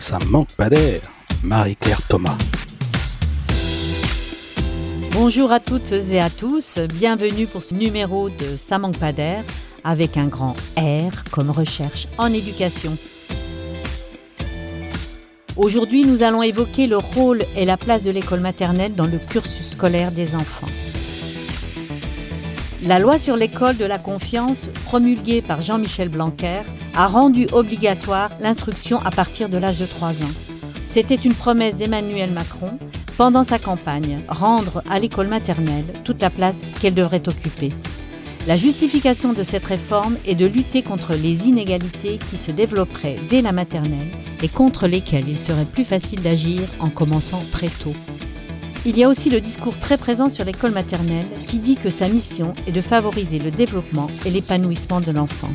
Ça manque pas d'air. Marie-Claire Thomas. Bonjour à toutes et à tous, bienvenue pour ce numéro de Ça manque pas d'air avec un grand R comme recherche en éducation. Aujourd'hui, nous allons évoquer le rôle et la place de l'école maternelle dans le cursus scolaire des enfants. La loi sur l'école de la confiance, promulguée par Jean-Michel Blanquer, a rendu obligatoire l'instruction à partir de l'âge de 3 ans. C'était une promesse d'Emmanuel Macron pendant sa campagne, rendre à l'école maternelle toute la place qu'elle devrait occuper. La justification de cette réforme est de lutter contre les inégalités qui se développeraient dès la maternelle et contre lesquelles il serait plus facile d'agir en commençant très tôt. Il y a aussi le discours très présent sur l'école maternelle qui dit que sa mission est de favoriser le développement et l'épanouissement de l'enfant.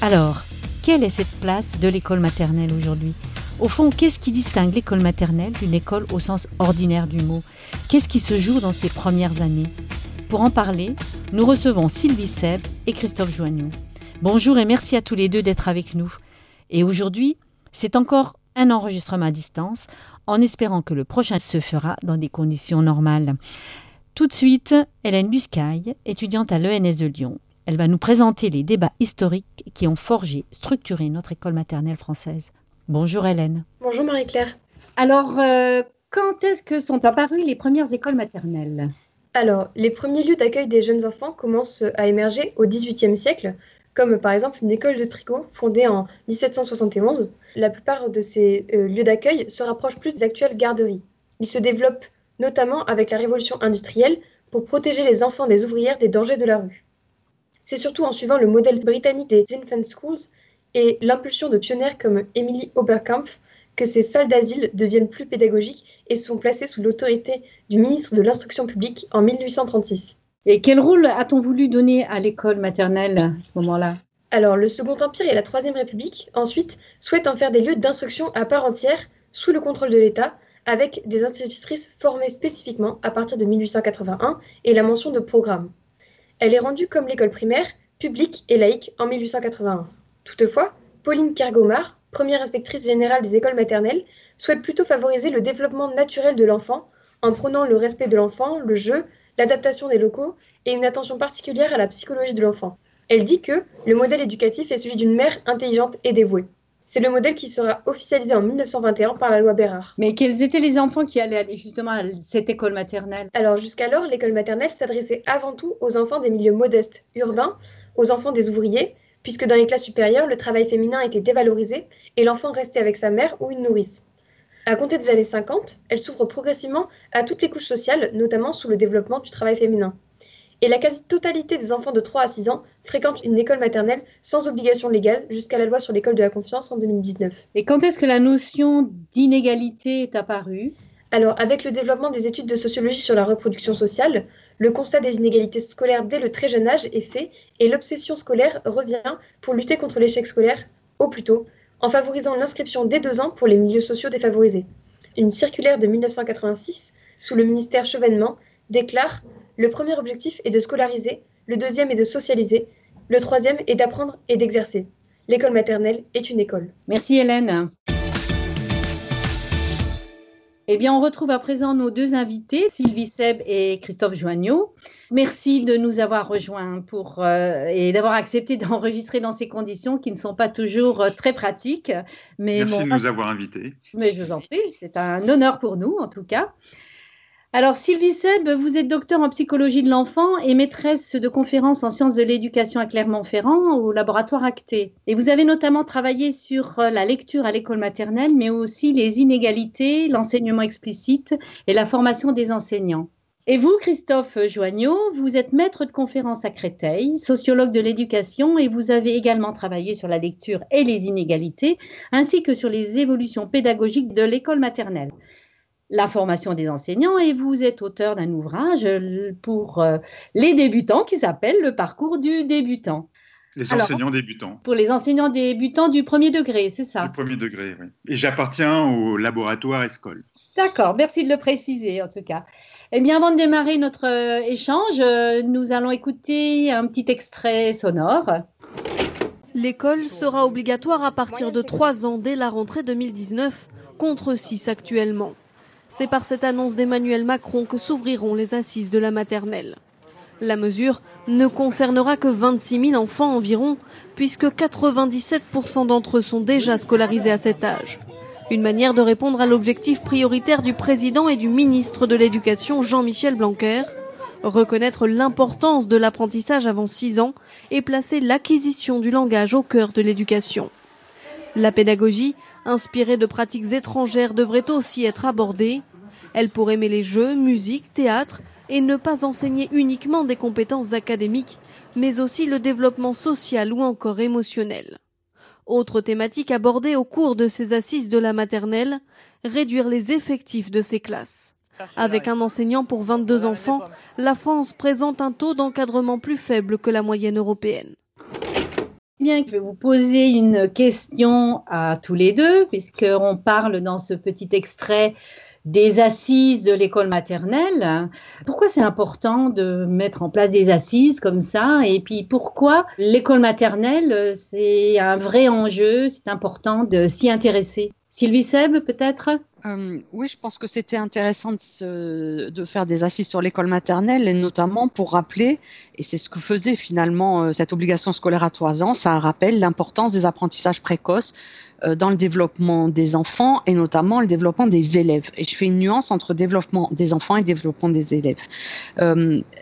Alors, quelle est cette place de l'école maternelle aujourd'hui? Au fond, qu'est-ce qui distingue l'école maternelle d'une école au sens ordinaire du mot? Qu'est-ce qui se joue dans ces premières années? Pour en parler, nous recevons Sylvie Seb et Christophe Joignou. Bonjour et merci à tous les deux d'être avec nous. Et aujourd'hui, c'est encore un enregistrement à distance en espérant que le prochain se fera dans des conditions normales. Tout de suite, Hélène Buscaille, étudiante à l'ENS de Lyon. Elle va nous présenter les débats historiques qui ont forgé, structuré notre école maternelle française. Bonjour Hélène. Bonjour Marie-Claire. Alors, euh, quand est-ce que sont apparues les premières écoles maternelles? Alors, les premiers lieux d'accueil des jeunes enfants commencent à émerger au XVIIIe siècle, comme par exemple une école de tricot fondée en 1771. La plupart de ces euh, lieux d'accueil se rapprochent plus des actuelles garderies. Ils se développent notamment avec la révolution industrielle pour protéger les enfants des ouvrières des dangers de la rue. C'est surtout en suivant le modèle britannique des infant schools et l'impulsion de pionnières comme Emily Oberkampf que ces salles d'asile deviennent plus pédagogiques et sont placées sous l'autorité du ministre de l'Instruction publique en 1836. Et quel rôle a-t-on voulu donner à l'école maternelle à ce moment-là? Alors, le Second Empire et la Troisième République, ensuite, souhaitent en faire des lieux d'instruction à part entière, sous le contrôle de l'État, avec des institutrices formées spécifiquement à partir de 1881 et la mention de programme. Elle est rendue comme l'école primaire, publique et laïque en 1881. Toutefois, Pauline Kergomar, première inspectrice générale des écoles maternelles, souhaite plutôt favoriser le développement naturel de l'enfant en prônant le respect de l'enfant, le jeu, l'adaptation des locaux et une attention particulière à la psychologie de l'enfant. Elle dit que le modèle éducatif est celui d'une mère intelligente et dévouée. C'est le modèle qui sera officialisé en 1921 par la loi Bérard. Mais quels étaient les enfants qui allaient aller justement à cette école maternelle? Alors jusqu'alors, l'école maternelle s'adressait avant tout aux enfants des milieux modestes, urbains, aux enfants des ouvriers, puisque dans les classes supérieures, le travail féminin était dévalorisé et l'enfant restait avec sa mère ou une nourrice. À compter des années 50, elle s'ouvre progressivement à toutes les couches sociales, notamment sous le développement du travail féminin. Et la quasi-totalité des enfants de 3 à 6 ans fréquentent une école maternelle sans obligation légale jusqu'à la loi sur l'école de la confiance en 2019. Et quand est-ce que la notion d'inégalité est apparue? Alors, avec le développement des études de sociologie sur la reproduction sociale, le constat des inégalités scolaires dès le très jeune âge est fait et l'obsession scolaire revient pour lutter contre l'échec scolaire au plus tôt, en favorisant l'inscription dès deux ans pour les milieux sociaux défavorisés. Une circulaire de 1986, sous le ministère Chevènement, déclare Le premier objectif est de scolariser, le deuxième est de socialiser, le troisième est d'apprendre et d'exercer. L'école maternelle est une école. Merci Hélène. Eh bien, on retrouve à présent nos deux invités, Sylvie Seb et Christophe Joignot. Merci de nous avoir rejoints pour, euh, et d'avoir accepté d'enregistrer dans ces conditions qui ne sont pas toujours euh, très pratiques. Mais Merci de nous avoir invités. Mais je vous en prie, c'est un honneur pour nous en tout cas. Alors, Sylvie Seb, vous êtes docteur en psychologie de l'enfant et maîtresse de conférences en sciences de l'éducation à Clermont-Ferrand au laboratoire Acté. Et vous avez notamment travaillé sur euh, la lecture à l'école maternelle, mais aussi les inégalités, l'enseignement explicite et la formation des enseignants. Et vous, Christophe Joignot, vous êtes maître de conférences à Créteil, sociologue de l'éducation, et vous avez également travaillé sur la lecture et les inégalités, ainsi que sur les évolutions pédagogiques de l'école maternelle la formation des enseignants et vous êtes auteur d'un ouvrage pour euh, les débutants qui s'appelle Le parcours du débutant. Les enseignants débutants. Pour les enseignants débutants du premier degré, c'est ça? Du premier degré, oui. Et j'appartiens au laboratoire ESCOL. D'accord, merci de le préciser en tout cas. Eh bien, avant de démarrer notre euh, échange, euh, nous allons écouter un petit extrait sonore. L'école sera obligatoire à partir de 3 ans dès la rentrée 2019, contre 6 actuellement. C'est par cette annonce d'Emmanuel Macron que s'ouvriront les assises de la maternelle. La mesure ne concernera que 26 000 enfants environ, puisque 97% d'entre eux sont déjà scolarisés à cet âge. Une manière de répondre à l'objectif prioritaire du président et du ministre de l'Éducation Jean-Michel Blanquer, reconnaître l'importance de l'apprentissage avant 6 ans et placer l'acquisition du langage au cœur de l'éducation. La pédagogie, inspirée de pratiques étrangères, devrait aussi être abordée. Elle pourrait mêler jeux, musique, théâtre et ne pas enseigner uniquement des compétences académiques, mais aussi le développement social ou encore émotionnel. Autre thématique abordée au cours de ces assises de la maternelle, réduire les effectifs de ces classes. Avec un enseignant pour 22 enfants, la France présente un taux d'encadrement plus faible que la moyenne européenne. Je vais vous poser une question à tous les deux, puisqu'on parle dans ce petit extrait des assises de l'école maternelle. Pourquoi c'est important de mettre en place des assises comme ça? Et puis pourquoi l'école maternelle, c'est un vrai enjeu, c'est important de s'y intéresser? Sylvie Seb, peut-être? Euh, oui, je pense que c'était intéressant de, faire des assises sur l'école maternelle, et notamment pour rappeler, et c'est ce que faisait finalement euh, cette obligation scolaire à trois ans, ça rappelle l'importance des apprentissages précoces euh, dans le développement des enfants et notamment le développement des élèves. Et je fais une nuance entre développement des enfants et développement des élèves.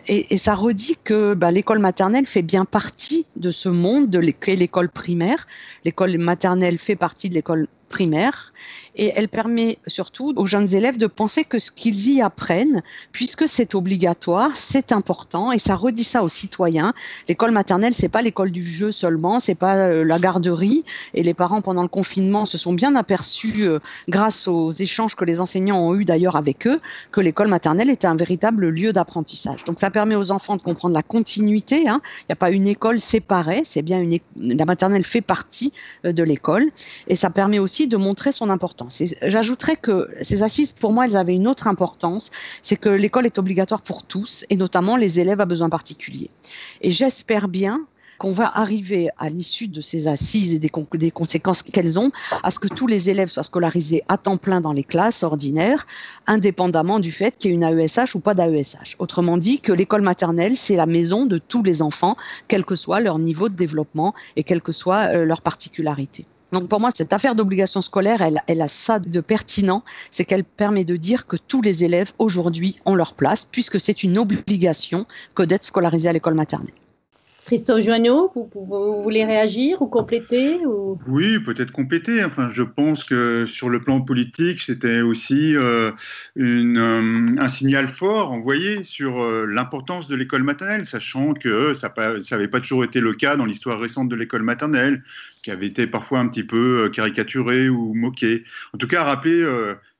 et, ça redit que bah, l'école maternelle fait bien partie de ce monde de l'école primaire. L'école maternelle fait partie de l'école primaire et elle permet surtout aux jeunes élèves de penser que ce qu'ils y apprennent, puisque c'est obligatoire, c'est important et ça redit ça aux citoyens. L'école maternelle, c'est pas l'école du jeu seulement, c'est pas euh, la garderie et les parents pendant le confinement se sont bien aperçus euh, grâce aux échanges que les enseignants ont eu d'ailleurs avec eux que l'école maternelle était un véritable lieu d'apprentissage. Donc ça permet aux enfants de comprendre la continuité, hein. il n'y a pas une école séparée, c'est bien une la maternelle fait partie euh, de l'école et ça permet aussi de montrer son importance. J'ajouterais que ces assises, pour moi, elles avaient une autre importance, c'est que l'école est obligatoire pour tous, et notamment les élèves à besoins particuliers. Et j'espère bien qu'on va arriver à l'issue de ces assises et des, des conséquences qu'elles ont à ce que tous les élèves soient scolarisés à temps plein dans les classes ordinaires, indépendamment du fait qu'il y ait une AESH ou pas d'AESH. Autrement dit, que l'école maternelle, c'est la maison de tous les enfants, quel que soit leur niveau de développement et quelle que soit euh, leur particularité. Donc pour moi, cette affaire d'obligation scolaire, elle, a ça de pertinent, c'est qu'elle permet de dire que tous les élèves aujourd'hui ont leur place, puisque c'est une obligation que d'être scolarisé à l'école maternelle. Christophe Joanneau, vous, voulez réagir ou compléter ou... Oui, peut-être compléter. Enfin, je pense que sur le plan politique, c'était aussi euh, euh, un signal fort envoyé sur euh, l'importance de l'école maternelle, sachant que ça n'avait pas toujours été le cas dans l'histoire récente de l'école maternelle, qui avait été parfois un petit peu caricaturée ou moquée. En tout cas, rappeler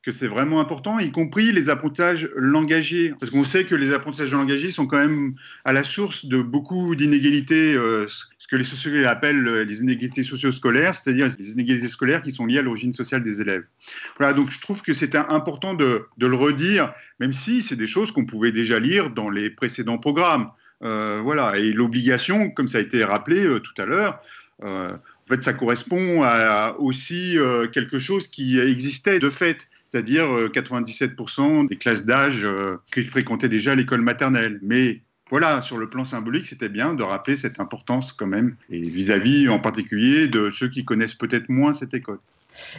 que c'est vraiment important, y compris les apprentissages langagiers. Parce qu'on sait que les apprentissages langagiers sont quand même à la source de beaucoup d'inégalités, euh, ce que les sociologues appellent les inégalités socio-scolaires, c'est-à-dire les inégalités scolaires qui sont liées à l'origine sociale des élèves. Voilà, donc je trouve que c'était important de, le redire, même si c'est des choses qu'on pouvait déjà lire dans les précédents programmes. Euh, voilà, et l'obligation, comme ça a été rappelé euh, tout à l'heure, en fait, ça correspond à aussi quelque chose qui existait de fait c'est-à-dire 97% euh, des classes d'âge euh, qui fréquentaient déjà l'école maternelle. Mais voilà, sur le plan symbolique, c'était bien de rappeler cette importance quand même, et vis-à-vis en particulier de ceux qui connaissent peut-être moins cette école.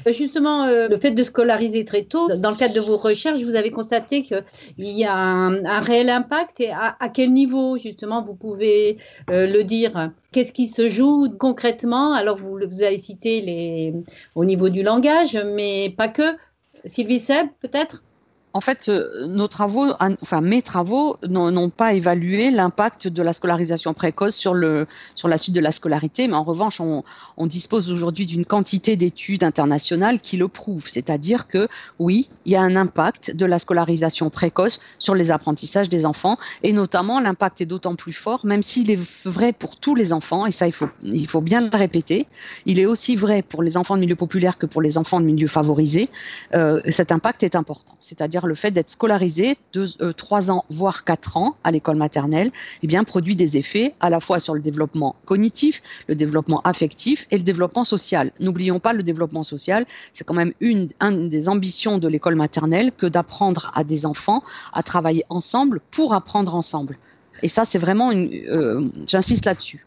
Euh, justement, le fait de scolariser très tôt, dans le cadre de vos recherches, vous avez constaté qu'il y a un, réel impact et à, quel niveau, justement, vous pouvez le dire? Qu'est-ce qui se joue concrètement? Alors, vous, vous avez cité les, au niveau du langage, mais pas que. Sylvie Seb, peut-être? En fait, euh, nos travaux, enfin mes travaux, n'ont pas évalué l'impact de la scolarisation précoce sur, le, sur la suite de la scolarité, mais en revanche, on, dispose aujourd'hui d'une quantité d'études internationales qui le prouvent. C'est-à-dire que oui, il y a un impact de la scolarisation précoce sur les apprentissages des enfants, et notamment l'impact est d'autant plus fort, même s'il est vrai pour tous les enfants, et ça il faut, il faut bien le répéter, il est aussi vrai pour les enfants de milieu populaire que pour les enfants de milieu favorisé, euh, cet impact est important. C'est-à-dire c'est-à-dire le fait d'être scolarisé de euh, 3 ans voire 4 ans à l'école maternelle, eh bien produit des effets à la fois sur le développement cognitif, le développement affectif et le développement social. N'oublions pas le développement social, c'est quand même une, une des ambitions de l'école maternelle que d'apprendre à des enfants à travailler ensemble pour apprendre ensemble. Et ça, c'est vraiment une. Euh, J'insiste là-dessus.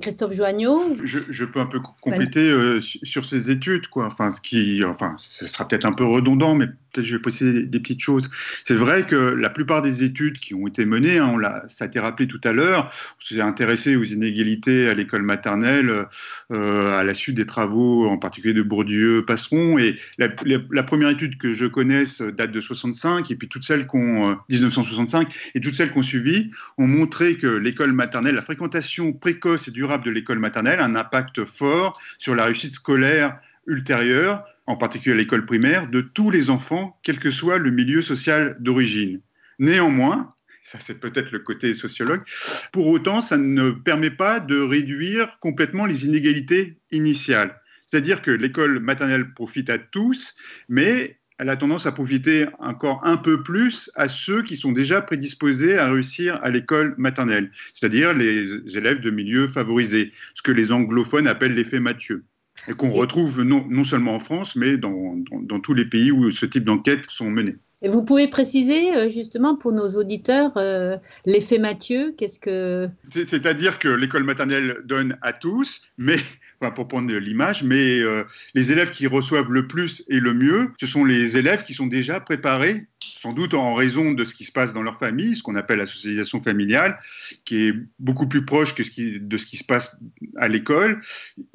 Christophe Joanneau je, je, peux un peu compléter euh, sur ces études, quoi. Enfin, ce qui, enfin, ce sera peut-être un peu redondant, mais peut-être je vais préciser des, petites choses. C'est vrai que la plupart des études qui ont été menées, hein, on l'a, ça a été rappelé tout à l'heure, on s'est intéressé aux inégalités à l'école maternelle euh, à la suite des travaux, en particulier de Bourdieu, Passeron. Et la, première étude que je connaisse date de 65, et puis toutes celles qu'on euh, 1965 et toutes celles qu'on suivi ont montré que l'école maternelle, la fréquentation précoce et durable de l'école maternelle, a un impact fort sur la réussite scolaire ultérieure, en particulier à l'école primaire, de tous les enfants, quel que soit le milieu social d'origine. Néanmoins, ça c'est peut-être le côté sociologue, pour autant, ça ne permet pas de réduire complètement les inégalités initiales. C'est-à-dire que l'école maternelle profite à tous, mais elle a tendance à profiter encore un peu plus à ceux qui sont déjà prédisposés à réussir à l'école maternelle, c'est-à-dire les élèves de milieux favorisés, ce que les anglophones appellent l'effet Mathieu et qu'on retrouve non, non, seulement en France, mais dans, dans, dans tous les pays où ce type d'enquêtes sont menées. Et vous pouvez préciser euh, justement pour nos auditeurs euh, l'effet Mathieu, qu'est-ce que C'est-à-dire que l'école maternelle donne à tous, mais pour prendre l'image, mais euh, les élèves qui reçoivent le plus et le mieux, ce sont les élèves qui sont déjà préparés, sans doute en raison de ce qui se passe dans leur famille, ce qu'on appelle la socialisation familiale, qui est beaucoup plus proche que de ce qui se passe à l'école.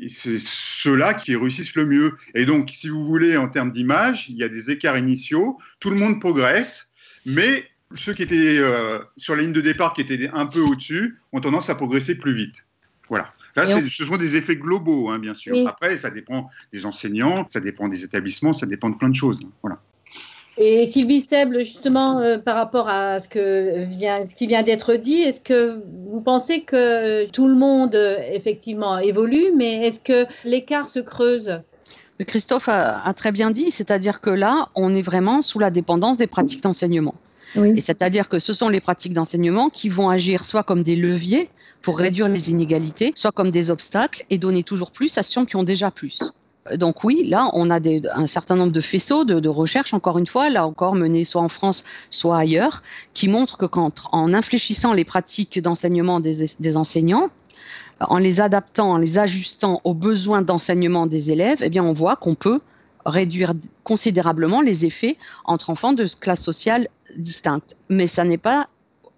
C'est ceux-là qui réussissent le mieux. Et donc, si vous voulez, en termes d'image, il y a des écarts initiaux. Tout le monde progresse, mais ceux qui étaient euh, sur la ligne de départ, qui étaient un peu au-dessus, ont tendance à progresser plus vite. Voilà. Là, on... ce sont des effets globaux, hein, bien sûr. Oui. Après, ça dépend des enseignants, ça dépend des établissements, ça dépend de plein de choses. Voilà. Et Sylvie Seible, justement, euh, par rapport à ce, que vient, ce qui vient d'être dit, est-ce que vous pensez que tout le monde, effectivement, évolue, mais est-ce que l'écart se creuse? Christophe a, a, très bien dit, c'est-à-dire que là, on est vraiment sous la dépendance des pratiques d'enseignement. Oui. Et c'est-à-dire que ce sont les pratiques d'enseignement qui vont agir soit comme des leviers pour réduire les inégalités, soit comme des obstacles et donner toujours plus à ceux qui ont déjà plus. Donc oui, là, on a un certain nombre de faisceaux de, recherches, encore une fois, là encore menés soit en France, soit ailleurs, qui montrent que quand, en infléchissant les pratiques d'enseignement des, enseignants, en les adaptant, en les ajustant aux besoins d'enseignement des élèves, eh bien, on voit qu'on peut réduire considérablement les effets entre enfants de classes sociales distinctes. Mais ça n'est pas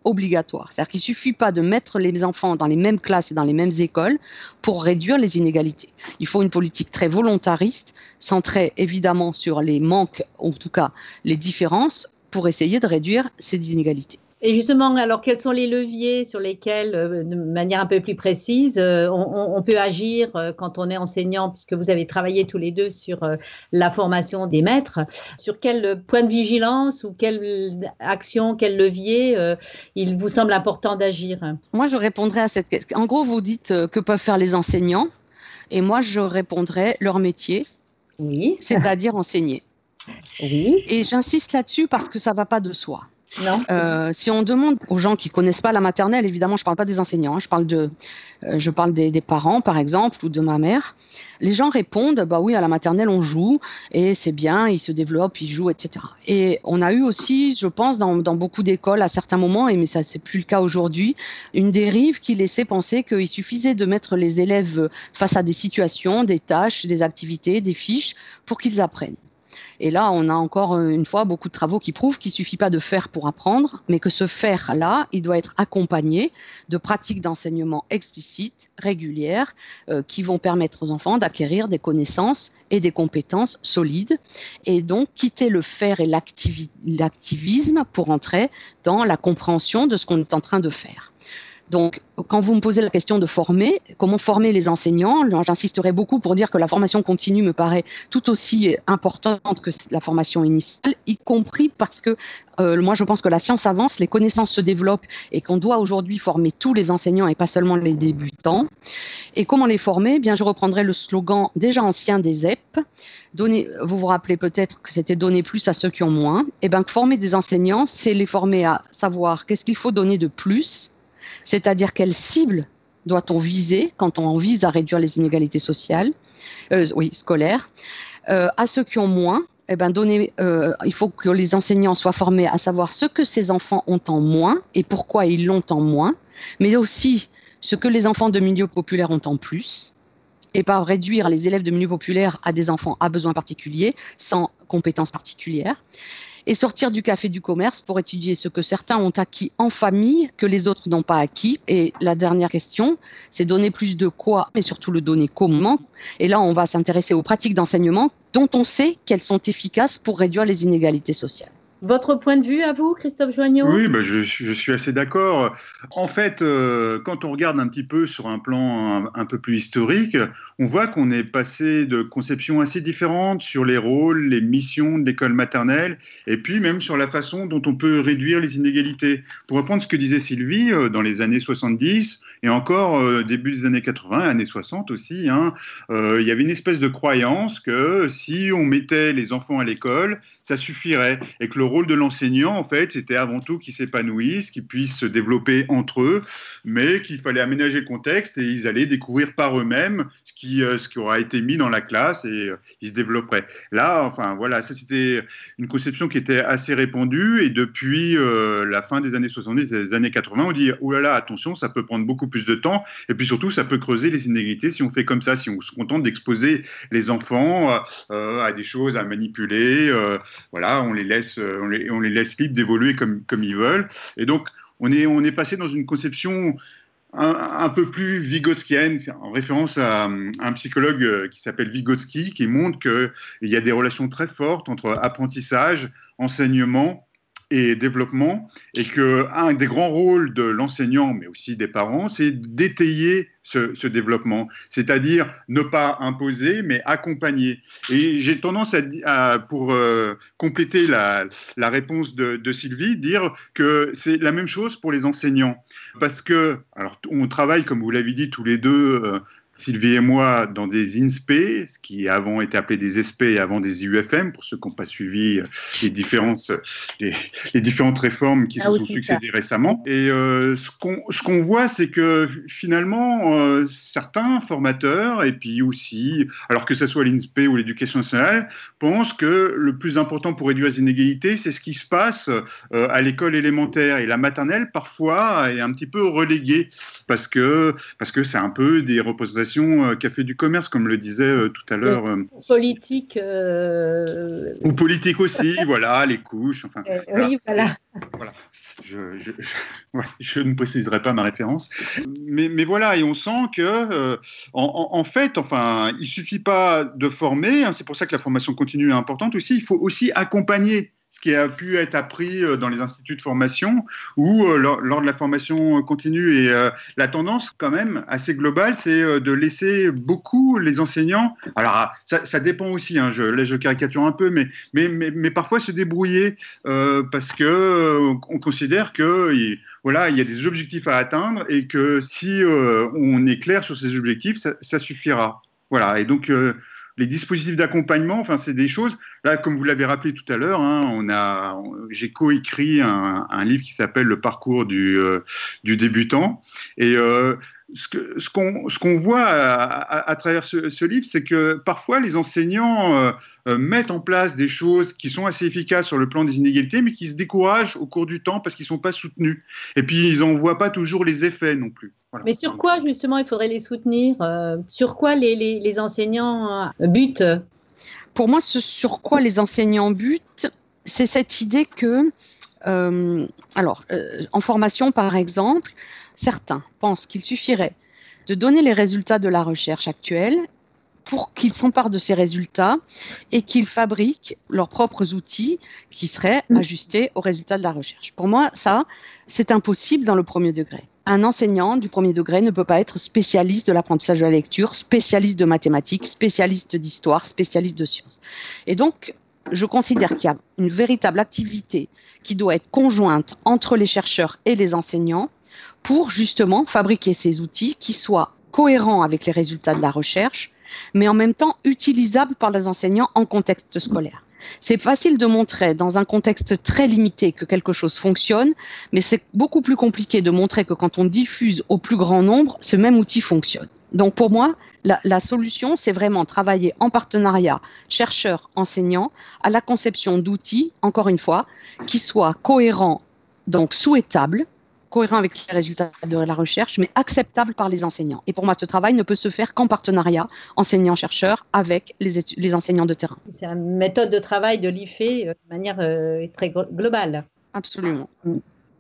obligatoire. C'est-à-dire qu'il ne suffit pas de mettre les enfants dans les mêmes classes et dans les mêmes écoles pour réduire les inégalités. Il faut une politique très volontariste, centrée évidemment sur les manques, en tout cas les différences, pour essayer de réduire ces inégalités. Et justement, alors quels sont les leviers sur lesquels, euh, de manière un peu plus précise, euh, on, on, peut agir euh, quand on est enseignant, puisque vous avez travaillé tous les deux sur la formation des maîtres, sur quel point de vigilance ou quelle action, quel levier il vous semble important d'agir? Moi, je répondrais à cette question. En gros, vous dites que peuvent faire les enseignants, et moi, je répondrais leur métier, oui. c'est-à-dire enseigner. Oui. Et j'insiste là-dessus parce que ça ne va pas de soi. Non. Euh, si on demande aux gens qui connaissent pas la maternelle, évidemment, je parle pas des enseignants, hein, je parle de, euh, je parle des, des, parents, par exemple, ou de ma mère. Les gens répondent, bah oui, à la maternelle on joue et c'est bien, ils se développent, ils jouent, etc. Et on a eu aussi, je pense, dans, dans beaucoup d'écoles à certains moments, et mais ça c'est plus le cas aujourd'hui, une dérive qui laissait penser qu'il suffisait de mettre les élèves face à des situations, des tâches, des activités, des fiches pour qu'ils apprennent. Et là, on a encore une fois beaucoup de travaux qui prouvent qu'il ne suffit pas de faire pour apprendre, mais que ce faire-là, il doit être accompagné de pratiques d'enseignement explicites, régulières, euh, qui vont permettre aux enfants d'acquérir des connaissances et des compétences solides, et donc quitter le faire et l'activisme pour entrer dans la compréhension de ce qu'on est en train de faire. Donc, quand vous me posez la question de former, comment former les enseignants, j'insisterai beaucoup pour dire que la formation continue me paraît tout aussi importante que la formation initiale, y compris parce que euh, moi, je pense que la science avance, les connaissances se développent et qu'on doit aujourd'hui former tous les enseignants et pas seulement les débutants. Et comment les former? Eh Bien, je reprendrai le slogan déjà ancien des EP. Donner, vous vous rappelez peut-être que c'était donner plus à ceux qui ont moins. Et eh bien, former des enseignants, c'est les former à savoir qu'est-ce qu'il faut donner de plus c'est-à-dire quelle cible doit-on viser quand on vise à réduire les inégalités sociales, euh, oui, scolaires, euh, à ceux qui ont moins? Eh ben, euh, il faut que les enseignants soient formés à savoir ce que ces enfants ont en moins et pourquoi ils l'ont en moins, mais aussi ce que les enfants de milieux populaires ont en plus, et pas réduire les élèves de milieux populaires à des enfants à besoins particuliers, sans compétences particulières et sortir du café du commerce pour étudier ce que certains ont acquis en famille que les autres n'ont pas acquis. Et la dernière question, c'est donner plus de quoi, mais surtout le donner comment. Et là, on va s'intéresser aux pratiques d'enseignement dont on sait qu'elles sont efficaces pour réduire les inégalités sociales. Votre point de vue à vous, Christophe Joignot Oui, bah, je, suis assez d'accord. En fait, euh, quand on regarde un petit peu sur un plan un, peu plus historique, on voit qu'on est passé de conceptions assez différentes sur les rôles, les missions de l'école maternelle, et puis même sur la façon dont on peut réduire les inégalités. Pour reprendre ce que disait Sylvie, euh, dans les années 70, et encore euh, début des années 80, années 60 aussi, hein, il y avait une espèce de croyance que si on mettait les enfants à l'école, ça suffirait. Et que le rôle de l'enseignant, en fait, c'était avant tout qu'ils s'épanouissent, qu'ils puissent se développer entre eux, mais qu'il fallait aménager le contexte et ils allaient découvrir par eux-mêmes ce qui, euh, ce qui aura été mis dans la classe et euh, ils se développeraient. Là, enfin, voilà, ça c'était une conception qui était assez répandue et depuis euh, la fin des années 70 et des années 80, on dit, oh là là, attention, ça peut prendre beaucoup plus de temps et puis surtout, ça peut creuser les inégalités si on fait comme ça, si on se contente d'exposer les enfants à des choses à manipuler, voilà, on les laisse, euh, on les, on les laisse libres d'évoluer comme, comme ils veulent. Et donc, on est, on est passé dans une conception un, peu plus vygotskienne, en référence à, un psychologue euh, qui s'appelle Vygotsky, qui montre qu'il y a des relations très fortes entre apprentissage, enseignement et développement, et que un des grands rôles de l'enseignant, mais aussi des parents, c'est d'étayer ce, développement, c'est-à-dire ne pas imposer, mais accompagner. Et j'ai tendance à, pour euh, compléter la, réponse de, Sylvie, dire que c'est la même chose pour les enseignants, parce que alors on travaille, comme vous l'avez dit tous les deux, euh, Sylvie et moi dans des INSPE, ce qui avant était appelé des SP et avant des IUFM, pour ceux qui n'ont pas suivi euh, les, différences, les, différentes réformes qui ah se sont succédées récemment. Et euh, ce qu'on voit, c'est que finalement, euh, certains formateurs, et puis aussi, alors que ce soit l'INSPE ou l'éducation nationale, pensent que le plus important pour réduire les inégalités, c'est ce qui se passe à l'école élémentaire. Et la maternelle, parfois, est un petit peu reléguée, parce que c'est parce que un peu des représentations euh, qu'a fait du commerce, comme le disait euh, tout à l'heure. Euh, politique. Ou politique aussi, voilà, les couches. Enfin, Oui, voilà. voilà. Je, je, ne préciserai pas ma référence. Mais, mais, voilà, et on sent que, en, fait, enfin, il suffit pas de former, hein, c'est pour ça que la formation continue est importante aussi, il faut aussi accompagner ce qui a pu être appris euh, dans les instituts de formation ou euh, lors, de la formation continue. Et euh, la tendance, quand même, assez globale, c'est de laisser beaucoup les enseignants. Alors, ça, dépend aussi, hein, je, là je caricature un peu, mais, parfois se débrouiller parce que on considère que. voilà, il y a des objectifs à atteindre et que si on est clair sur ces objectifs, ça, suffira. Voilà, et donc les dispositifs d'accompagnement, enfin, c'est des choses. Là, comme vous l'avez rappelé tout à l'heure, hein, on a, j'ai coécrit un, un livre qui s'appelle Le parcours du, euh, débutant. Et euh, ce qu'on ce qu'on voit à, travers ce, livre, c'est que parfois les enseignants euh, euh, mettent en place des choses qui sont assez efficaces sur le plan des inégalités, mais qui se découragent au cours du temps parce qu'ils ne sont pas soutenus. Et puis ils n'en voient pas toujours les effets non plus. Mais sur quoi justement il faudrait les soutenir euh, Sur quoi les, les, les enseignants butent? Pour moi, ce sur quoi les enseignants butent, c'est cette idée que, alors, en formation par exemple, certains pensent qu'il suffirait de donner les résultats de la recherche actuelle pour qu'ils s'emparent de ces résultats et qu'ils fabriquent leurs propres outils qui seraient mm. ajustés aux résultats de la recherche. Pour moi, ça, c'est impossible dans le premier degré. un enseignant du premier degré ne peut pas être spécialiste de l'apprentissage de la lecture, spécialiste de mathématiques, spécialiste d'histoire, spécialiste de sciences. Et donc, je considère qu'il y a une véritable activité qui doit être conjointe entre les chercheurs et les enseignants pour justement fabriquer ces outils qui soient cohérents avec les résultats de la recherche, mais en même temps utilisables par les enseignants en contexte scolaire. C'est facile de montrer dans un contexte très limité que quelque chose fonctionne, mais c'est beaucoup plus compliqué de montrer que quand on diffuse au plus grand nombre, ce même outil fonctionne. Donc pour moi, la, solution, c'est vraiment travailler en partenariat chercheurs-enseignants à la conception d'outils, encore une fois, qui soient cohérents, donc souhaitables, cohérent avec les résultats de la recherche, mais acceptable par les enseignants. Et pour moi, ce travail ne peut se faire qu'en partenariat enseignants-chercheurs avec les, les, enseignants de terrain. C'est une méthode de travail de l'IFE euh, de manière euh, très globale. Absolument.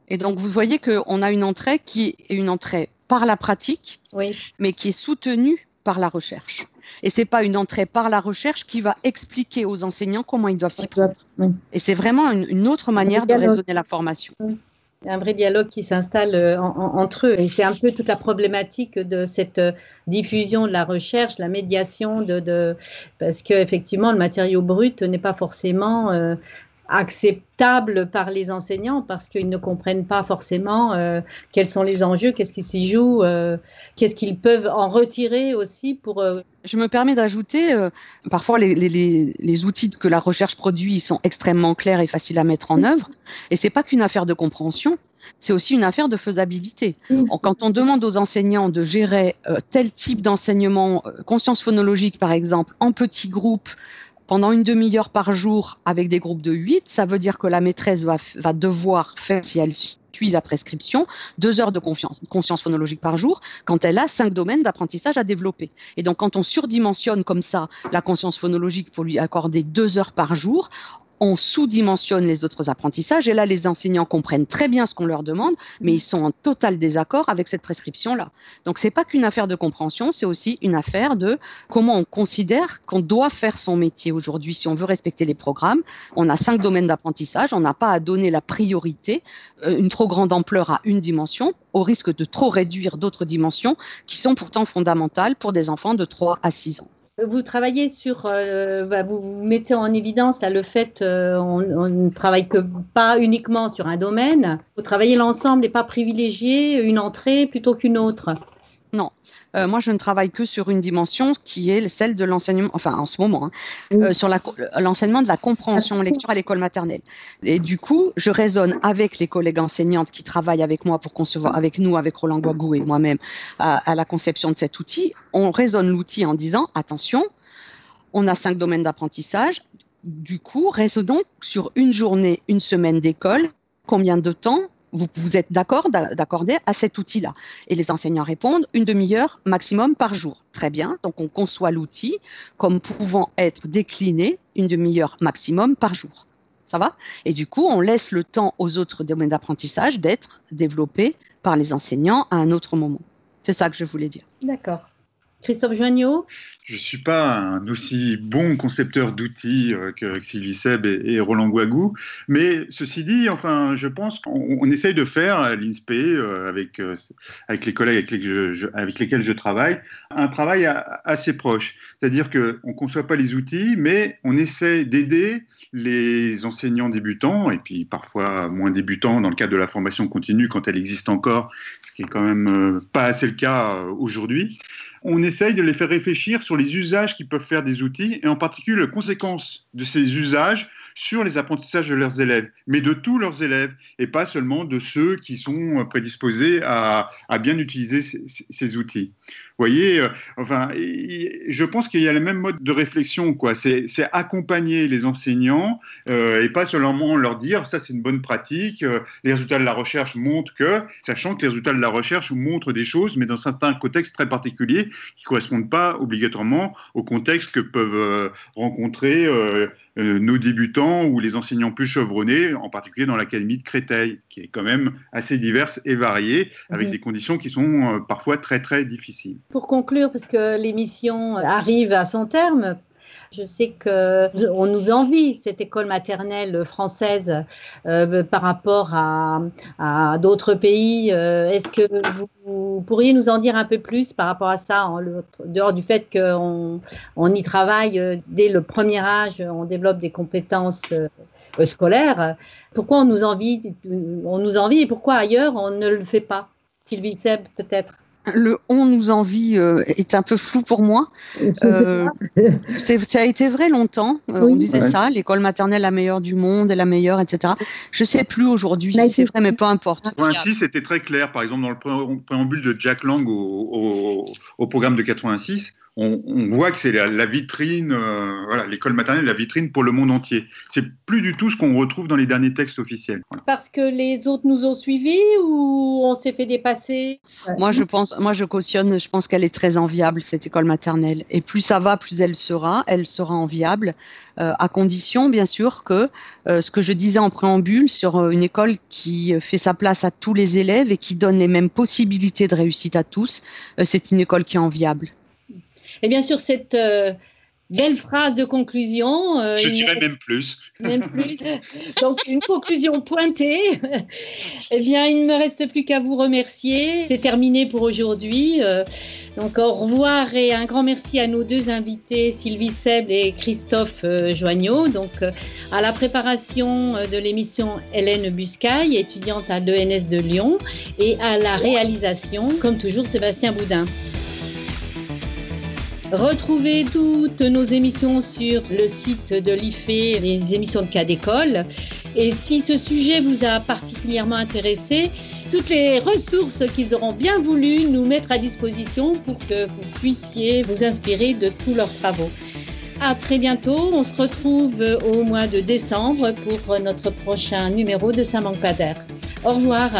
Et donc, vous voyez qu'on a une entrée qui est une entrée par la pratique, oui. mais qui est soutenue par la recherche. Et c'est pas une entrée par la recherche qui va expliquer aux enseignants comment ils doivent s'y prendre. Et c'est vraiment une, autre manière de raisonner la formation. Un vrai dialogue qui s'installe euh, entre eux. Et c'est un peu toute la problématique de cette euh, diffusion de la recherche, la médiation, de, de parce qu'effectivement, le matériau brut n'est pas forcément euh, acceptable par les enseignants parce qu'ils ne comprennent pas forcément euh, quels sont les enjeux, qu'est-ce qui s'y joue, euh, qu'est-ce qu'ils peuvent en retirer aussi pour... Euh, Je me permets d'ajouter, parfois les, les, les, outils que la recherche produit sont extrêmement clairs et faciles à mettre en œuvre, et c'est pas qu'une affaire de compréhension, c'est aussi une affaire de faisabilité. Quand on demande aux enseignants de gérer tel type d'enseignement, conscience phonologique par exemple, en petits groupes, pendant une demi-heure par jour avec des groupes de 8, ça veut dire que la maîtresse va, devoir faire, si elle suit la prescription, deux heures de confiance, conscience phonologique par jour, quand elle a cinq domaines d'apprentissage à développer. Et donc, quand on surdimensionne comme ça la conscience phonologique pour lui accorder deux heures par jour, on sous-dimensionne les autres apprentissages. Et là, les enseignants comprennent très bien ce qu'on leur demande, mais ils sont en total désaccord avec cette prescription-là. Donc, c'est pas qu'une affaire de compréhension, c'est aussi une affaire de comment on considère qu'on doit faire son métier aujourd'hui si on veut respecter les programmes. On a cinq domaines d'apprentissage, on n'a pas à donner la priorité, euh, une trop grande ampleur à une dimension, au risque de trop réduire d'autres dimensions qui sont pourtant fondamentales pour des enfants de 3 à 6 ans vous travaillez sur, euh, bah, vous mettez en évidence là, le fait euh, on, ne travaille que pas uniquement sur un domaine, vous travaillez l'ensemble et pas privilégier une entrée plutôt qu'une autre. Non, euh, moi, je ne travaille que sur une dimension qui est celle de l'enseignement, enfin en ce moment, hein, euh, sur l'enseignement de la compréhension lecture à l'école maternelle. Et du coup, je raisonne avec les collègues enseignantes qui travaillent avec moi pour concevoir, avec nous, avec Roland Guagou et moi-même, à, la conception de cet outil. On raisonne l'outil en disant, attention, on a cinq domaines d'apprentissage. Du coup, raisonnons sur une journée, une semaine d'école, combien de temps vous, êtes d'accord d'accorder à cet outil-là Et les enseignants répondent une demi-heure maximum par jour. Très bien, donc on conçoit l'outil comme pouvant être décliné une demi-heure maximum par jour. Ça va? Et du coup, on laisse le temps aux autres domaines d'apprentissage d'être développés par les enseignants à un autre moment. C'est ça que je voulais dire. D'accord. Christophe Joignot Je ne suis pas un aussi bon concepteur d'outils euh, que Sylvie Seb et, Roland Guagou, mais ceci dit, enfin, je pense qu'on essaye de faire à l'INSPE, euh, avec, euh, avec les collègues avec, lesquels je, travaille, un travail assez proche. C'est-à-dire qu'on ne conçoit pas les outils, mais on essaie d'aider les enseignants débutants, et puis parfois moins débutants dans le cadre de la formation continue quand elle existe encore, ce qui est quand même pas assez le cas aujourd'hui on essaye de les faire réfléchir sur les usages qu'ils peuvent faire des outils et en particulier les conséquences de ces usages sur les apprentissages de leurs élèves, mais de tous leurs élèves, et pas seulement de ceux qui sont prédisposés à, bien utiliser ces, outils. Vous voyez, euh, enfin, je pense qu'il y a le même mode de réflexion, quoi. C'est accompagner les enseignants euh, et pas seulement leur dire ça c'est une bonne pratique. Euh, les résultats de la recherche montrent que, sachant que les résultats de la recherche montrent des choses, mais dans certains contextes très particuliers qui correspondent pas obligatoirement au contexte que peuvent rencontrer euh, nos débutants ou les enseignants plus chevronnés, en particulier dans l'académie de Créteil, qui est quand même assez diverse et variée, avec des conditions qui sont euh, parfois très très difficiles. Pour conclure, parce que l'émission arrive à son terme, Je sais qu'on nous envie cette école maternelle française euh, par rapport à, d'autres pays. Euh, est-ce que vous, pourriez nous en dire un peu plus par rapport à ça, dehors du fait qu'on on y travaille euh, dès le premier âge, on développe des compétences scolaires. Pourquoi on nous envie, on nous envie et pourquoi ailleurs on ne le fait pas? Sylvie Seb, peut-être le on nous envie euh, est un peu flou pour moi. Euh, ça a été vrai longtemps. Euh, on disait ça, l'école maternelle la meilleure du monde, la meilleure, etc. Je sais plus aujourd'hui si c'est vrai, mais peu importe. Si c'était très clair. Par exemple, dans le préambule de Jack Lang au, au programme de 86, on, voit que c'est la, vitrine, euh, voilà, l'école maternelle, la vitrine pour le monde entier. C'est plus du tout ce qu'on retrouve dans les derniers textes officiels. Parce que les autres nous ont suivis ou on s'est fait dépasser? Moi, je pense, moi, je cautionne. Je pense qu'elle est très enviable cette école maternelle. Et plus ça va, plus elle sera. Elle sera enviable, euh, à condition, bien sûr, que euh, ce que je disais en préambule sur une école qui fait sa place à tous les élèves et qui donne les mêmes possibilités de réussite à tous, c'est une école qui est enviable. Et bien sûr, cette euh, belle phrase de conclusion. Euh, Je dirais même plus. Même plus. Donc, une conclusion pointée. eh bien, il ne me reste plus qu'à vous remercier. C'est terminé pour aujourd'hui. Euh, donc, au revoir et un grand merci à nos deux invités, Sylvie Seb et Christophe Joignot. Donc, à la préparation de l'émission Hélène Buscaille, étudiante à l'ENS de Lyon, et à la réalisation, comme toujours, Sébastien Boudin. Retrouvez toutes nos émissions sur le site de l'IFE, les émissions de cas d'école. Et si ce sujet vous a particulièrement intéressé, toutes les ressources qu'ils auront bien voulu nous mettre à disposition pour que vous puissiez vous inspirer de tous leurs travaux. À très bientôt. On se retrouve au mois de décembre pour notre prochain numéro de Saint-Manque Au revoir.